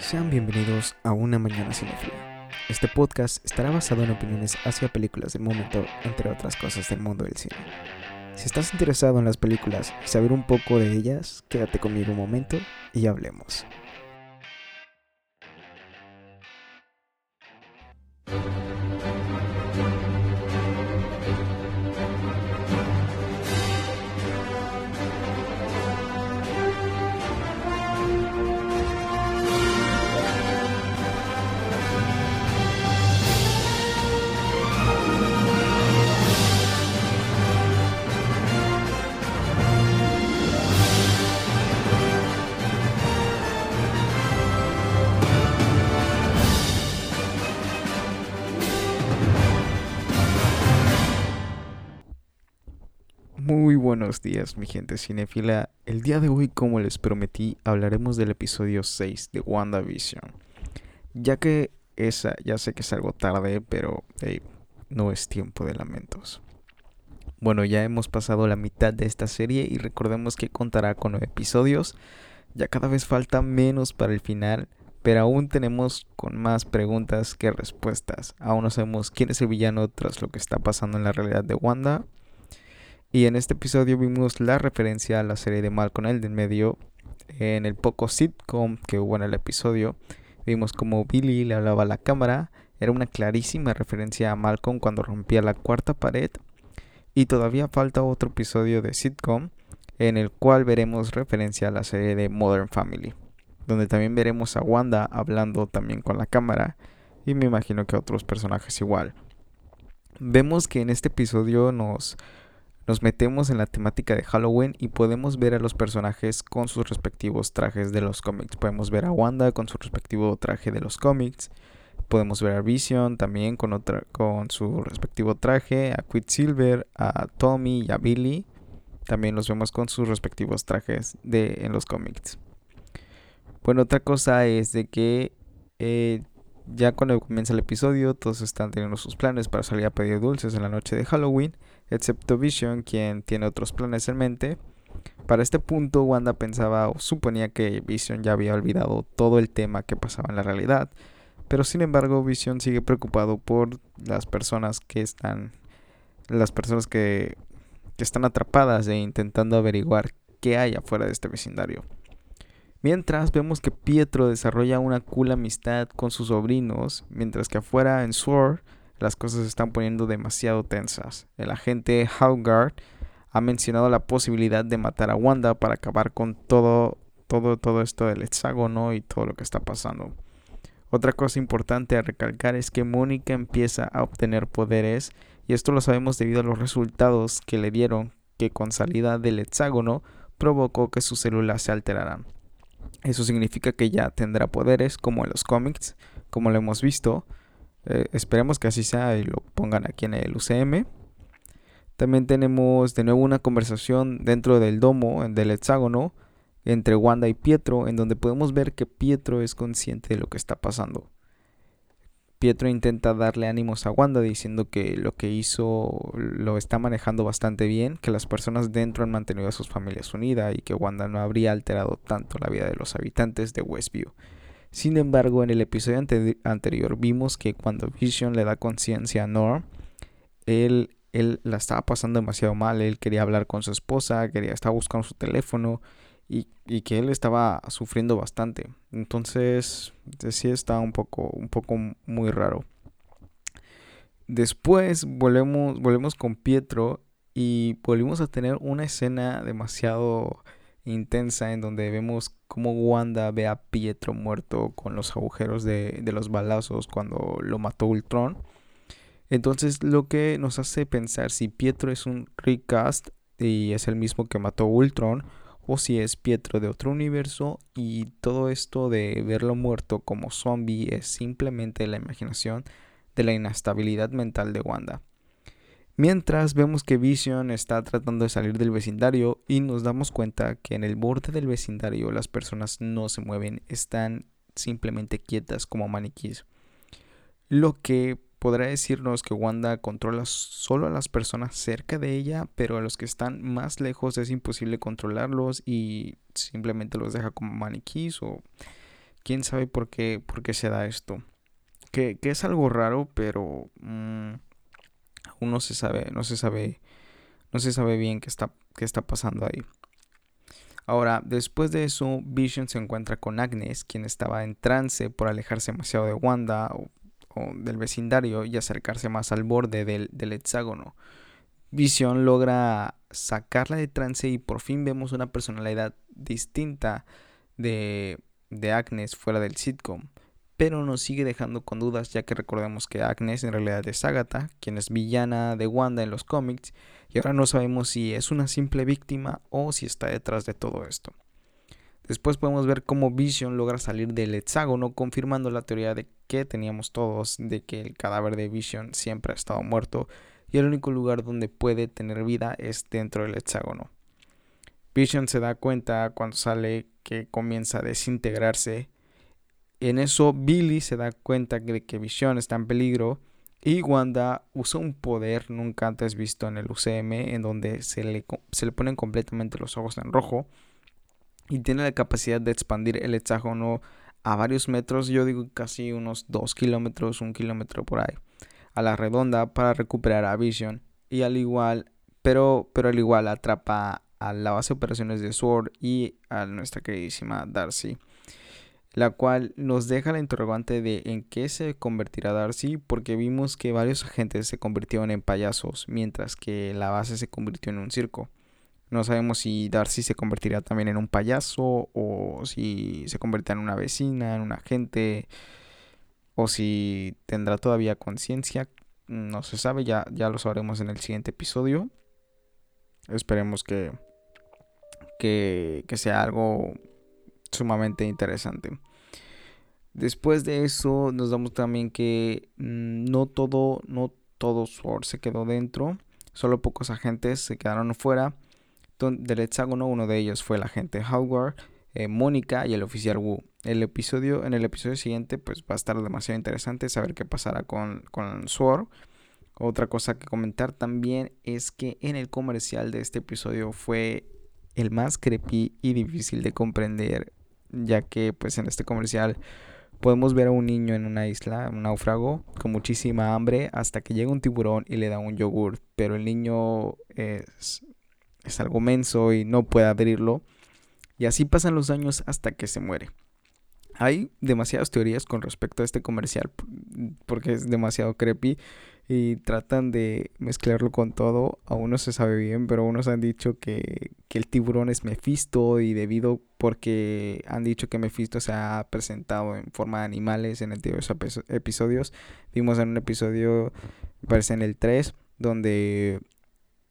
Sean bienvenidos a Una Mañana Cinefila. Este podcast estará basado en opiniones hacia películas del momento, entre otras cosas del mundo del cine. Si estás interesado en las películas y saber un poco de ellas, quédate conmigo un momento y hablemos. Buenos días, mi gente cinefila. El día de hoy, como les prometí, hablaremos del episodio 6 de WandaVision. Ya que esa, ya sé que es algo tarde, pero no es tiempo de lamentos. Bueno, ya hemos pasado la mitad de esta serie y recordemos que contará con nueve episodios. Ya cada vez falta menos para el final, pero aún tenemos con más preguntas que respuestas. Aún no sabemos quién es el villano tras lo que está pasando en la realidad de Wanda y en este episodio vimos la referencia a la serie de Malcolm el del medio. En el poco sitcom que hubo en el episodio, vimos como Billy le hablaba a la cámara. Era una clarísima referencia a Malcolm cuando rompía la cuarta pared. Y todavía falta otro episodio de sitcom en el cual veremos referencia a la serie de Modern Family, donde también veremos a Wanda hablando también con la cámara y me imagino que otros personajes igual. Vemos que en este episodio nos nos metemos en la temática de Halloween y podemos ver a los personajes con sus respectivos trajes de los cómics. Podemos ver a Wanda con su respectivo traje de los cómics. Podemos ver a Vision también con, su respectivo traje. A Quicksilver, a Tommy y a Billy. También los vemos con sus respectivos trajes de, en los cómics. Bueno, otra cosa es de que eh, ya cuando comienza el episodio, todos están teniendo sus planes para salir a pedir dulces en la noche de Halloween excepto Vision, quien tiene otros planes en mente. Para este punto, Wanda pensaba o suponía que Vision ya había olvidado todo el tema que pasaba en la realidad, pero sin embargo, Vision sigue preocupado por las personas que están las personas que, que están atrapadas e intentando averiguar qué hay afuera de este vecindario. Mientras vemos que Pietro desarrolla una cool amistad con sus sobrinos, mientras que afuera en Sword las cosas se están poniendo demasiado tensas. El agente Howgard ha mencionado la posibilidad de matar a Wanda para acabar con todo, todo, todo esto del hexágono y todo lo que está pasando. Otra cosa importante a recalcar es que Mónica empieza a obtener poderes y esto lo sabemos debido a los resultados que le dieron que con salida del hexágono provocó que sus células se alteraran. Eso significa que ya tendrá poderes como en los cómics, como lo hemos visto, eh, esperemos que así sea y lo pongan aquí en el UCM. También tenemos de nuevo una conversación dentro del domo, del hexágono, entre Wanda y Pietro, en donde podemos ver que Pietro es consciente de lo que está pasando. Pietro intenta darle ánimos a Wanda diciendo que lo que hizo lo está manejando bastante bien, que las personas dentro han mantenido a sus familias unidas y que Wanda no habría alterado tanto la vida de los habitantes de Westview. Sin embargo, en el episodio anterior vimos que cuando Vision le da conciencia a Norm, él, él la estaba pasando demasiado mal. Él quería hablar con su esposa, quería estar buscando su teléfono y, que él estaba sufriendo bastante. Entonces, sí está un poco, un poco muy raro. Después volvemos, volvemos con Pietro y volvimos a tener una escena demasiado intensa en donde vemos cómo Wanda ve a Pietro muerto con los agujeros de, de, los balazos cuando lo mató Ultron. Entonces lo que nos hace pensar si Pietro es un recast y es el mismo que mató Ultron o si es Pietro de otro universo y todo esto de verlo muerto como zombie es simplemente la imaginación de la inestabilidad mental de Wanda. Mientras vemos que Vision está tratando de salir del vecindario y nos damos cuenta que en el borde del vecindario las personas no se mueven, están simplemente quietas como maniquís. Lo que podrá decirnos que Wanda controla solo a las personas cerca de ella, pero a los que están más lejos es imposible controlarlos y simplemente los deja como maniquís o quién sabe por qué, por qué se da esto. Que, es algo raro, pero mm, aún no se sabe, no se sabe, no se sabe bien qué está, qué está pasando ahí. Ahora, después de eso, Vision se encuentra con Agnes, quien estaba en trance por alejarse demasiado de Wanda del vecindario y acercarse más al borde del, del hexágono. Vision logra sacarla de trance y por fin vemos una personalidad distinta de, de Agnes fuera del sitcom pero nos sigue dejando con dudas ya que recordemos que Agnes en realidad es Agatha, quien es villana de Wanda en los cómics, y ahora no sabemos si es una simple víctima o si está detrás de todo esto. Después podemos ver cómo Vision logra salir del hexágono, confirmando la teoría de que teníamos todos de que el cadáver de Vision siempre ha estado muerto y el único lugar donde puede tener vida es dentro del hexágono. Vision se da cuenta cuando sale que comienza a desintegrarse en eso Billy se da cuenta de que Vision está en peligro y Wanda usa un poder nunca antes visto en el UCM en donde se le, se le ponen completamente los ojos en rojo y tiene la capacidad de expandir el hexágono a varios metros, yo digo casi unos 2 kilómetros, un kilómetro por ahí, a la redonda para recuperar a Vision y al igual, pero, pero al igual atrapa a la base de operaciones de SWORD y a nuestra queridísima Darcy la cual nos deja la interrogante de en qué se convertirá Darcy, porque vimos que varios agentes se convirtieron en payasos, mientras que la base se convirtió en un circo. No sabemos si Darcy se convertirá también en un payaso, o si se convertirá en una vecina, en un agente, o si tendrá todavía conciencia. No se sabe, ya, ya lo sabremos en el siguiente episodio. Esperemos que, que, que sea algo sumamente interesante. Después de eso nos damos también que mm, no todo, no todo Sword se quedó dentro, solo pocos agentes se quedaron fuera del hexágono, uno de ellos fue el agente Howard, eh, Mónica y el oficial Wu. El episodio, en el episodio siguiente pues va a estar demasiado interesante saber qué pasará con, con Sword. Otra cosa que comentar también es que en el comercial de este episodio fue el más creepy y difícil de comprender ya que pues en este comercial podemos ver a un niño en una isla, un náufrago, con muchísima hambre, hasta que llega un tiburón y le da un yogur, pero el niño es, es algo menso y no puede abrirlo, y así pasan los años hasta que se muere. Hay demasiadas teorías con respecto a este comercial porque es demasiado creepy y tratan de mezclarlo con todo. Aún no se sabe bien, pero unos han dicho que, el tiburón es Mephisto y debido porque han dicho que Mephisto se ha presentado en forma de animales en antiguos episodios. Vimos en un episodio, parece en el 3, donde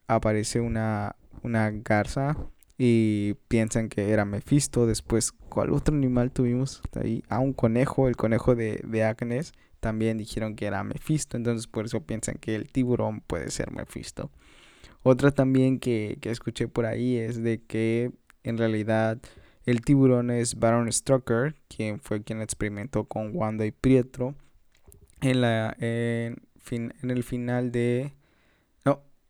aparece una, una garza y piensan que era Mephisto. Después, ¿cuál otro animal tuvimos ahí? Ah, un conejo, el conejo de, de Agnes también dijeron que era Mephisto, entonces por eso piensan que el tiburón puede ser Mephisto. Otra también que, escuché por ahí es de que en realidad el tiburón es Baron Strucker, quien fue quien experimentó con Wanda y Pietro en la en, fin, en el final de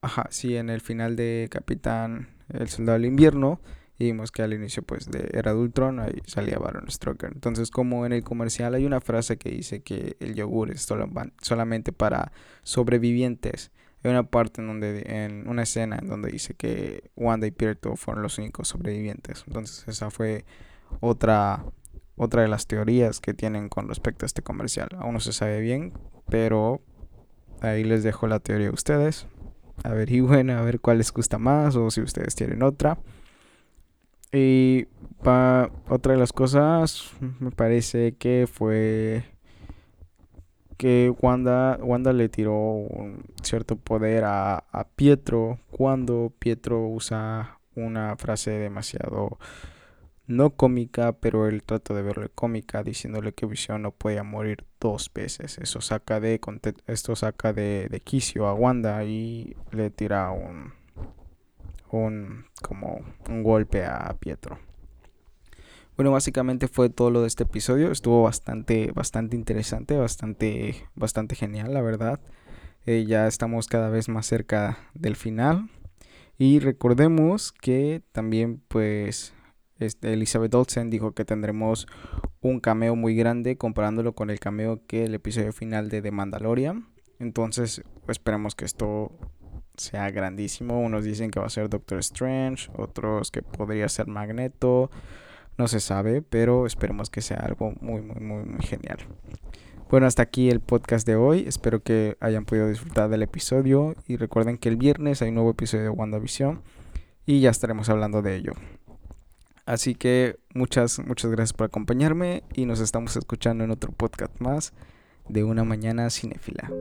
ajá, sí, en el final de Capitán el Soldado del Invierno vimos que al inicio pues de Era de ahí salía Baron Strucker. Entonces como en el comercial hay una frase que dice que el yogur es solamente para sobrevivientes. Hay una parte en donde, en una escena en donde dice que Wanda y Pietro fueron los únicos sobrevivientes. Entonces esa fue otra, otra de las teorías que tienen con respecto a este comercial. Aún no se sabe bien, pero ahí les dejo la teoría a ustedes. Averigüen a ver cuál les gusta más o si ustedes tienen otra. Y pa, otra de las cosas, me parece que fue que Wanda, Wanda le tiró un cierto poder a, a Pietro cuando Pietro usa una frase demasiado no cómica, pero él trata de verle cómica diciéndole que Visión no podía morir dos veces. Eso saca de esto saca de, quicio a Wanda y le tira un un, como un golpe a Pietro. Bueno, básicamente fue todo lo de este episodio. Estuvo bastante, bastante interesante, bastante, bastante genial, la verdad. Eh, ya estamos cada vez más cerca del final. Y recordemos que también, pues, este, Elizabeth Olsen dijo que tendremos un cameo muy grande comparándolo con el cameo que el episodio final de The Mandalorian. Entonces esperemos que esto sea grandísimo. Unos dicen que va a ser Doctor Strange, otros que podría ser Magneto. No se sabe, pero esperemos que sea algo muy, muy, muy, muy genial. Bueno, hasta aquí el podcast de hoy. Espero que hayan podido disfrutar del episodio. Y recuerden que el viernes hay un nuevo episodio de WandaVision. Y ya estaremos hablando de ello. Así que muchas, muchas gracias por acompañarme. Y nos estamos escuchando en otro podcast más de una mañana cinéfila.